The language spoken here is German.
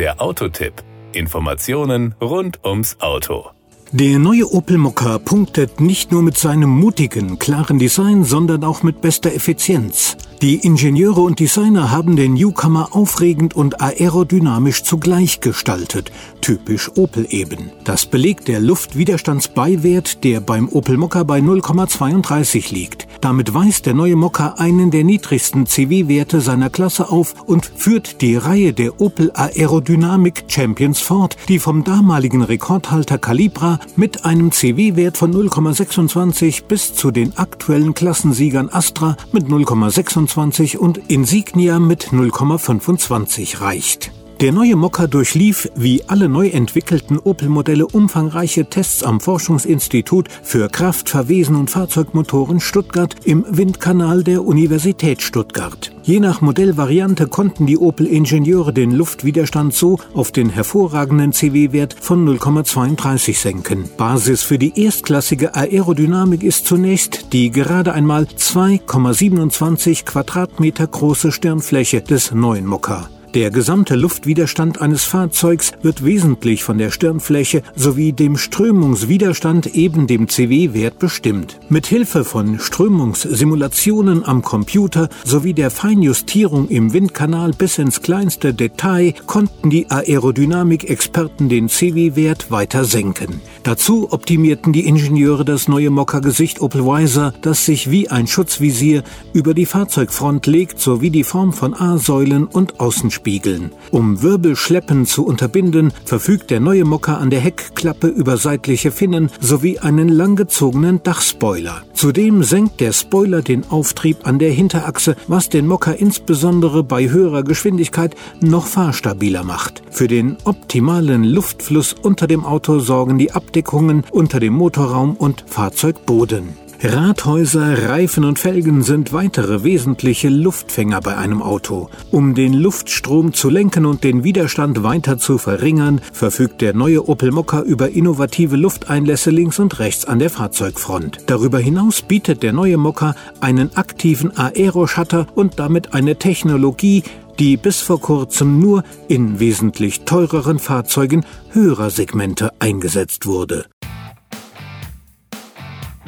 Der Autotipp. Informationen rund ums Auto. Der neue Opel Mokka punktet nicht nur mit seinem mutigen, klaren Design, sondern auch mit bester Effizienz. Die Ingenieure und Designer haben den Newcomer aufregend und aerodynamisch zugleich gestaltet, typisch Opel eben. Das belegt der Luftwiderstandsbeiwert, der beim Opel Mokka bei 0,32 liegt. Damit weist der neue Mokka einen der niedrigsten CW-Werte seiner Klasse auf und führt die Reihe der Opel Aerodynamic Champions fort, die vom damaligen Rekordhalter Calibra mit einem CW-Wert von 0,26 bis zu den aktuellen Klassensiegern Astra mit 0,26 und Insignia mit 0,25 reicht. Der neue Mokka durchlief, wie alle neu entwickelten Opel-Modelle, umfangreiche Tests am Forschungsinstitut für Kraft, Verwesen und Fahrzeugmotoren Stuttgart im Windkanal der Universität Stuttgart. Je nach Modellvariante konnten die Opel-Ingenieure den Luftwiderstand so auf den hervorragenden CW-Wert von 0,32 senken. Basis für die erstklassige Aerodynamik ist zunächst die gerade einmal 2,27 Quadratmeter große Stirnfläche des neuen Mokka. Der gesamte Luftwiderstand eines Fahrzeugs wird wesentlich von der Stirnfläche sowie dem Strömungswiderstand eben dem CW-Wert bestimmt. Mit Hilfe von Strömungssimulationen am Computer sowie der Feinjustierung im Windkanal bis ins kleinste Detail konnten die Aerodynamik-Experten den CW-Wert weiter senken. Dazu optimierten die Ingenieure das neue Mokka-Gesicht Opel Wiser, das sich wie ein Schutzvisier über die Fahrzeugfront legt, sowie die Form von A-Säulen und Außenspielen spiegeln. Um Wirbelschleppen zu unterbinden, verfügt der neue Mokka an der Heckklappe über seitliche Finnen sowie einen langgezogenen Dachspoiler. Zudem senkt der Spoiler den Auftrieb an der Hinterachse, was den Mokka insbesondere bei höherer Geschwindigkeit noch fahrstabiler macht. Für den optimalen Luftfluss unter dem Auto sorgen die Abdeckungen unter dem Motorraum und Fahrzeugboden. Rathäuser, Reifen und Felgen sind weitere wesentliche Luftfänger bei einem Auto. Um den Luftstrom zu lenken und den Widerstand weiter zu verringern, verfügt der neue Opel Mokka über innovative Lufteinlässe links und rechts an der Fahrzeugfront. Darüber hinaus bietet der neue Mokka einen aktiven Aeroshutter und damit eine Technologie, die bis vor kurzem nur in wesentlich teureren Fahrzeugen höherer Segmente eingesetzt wurde.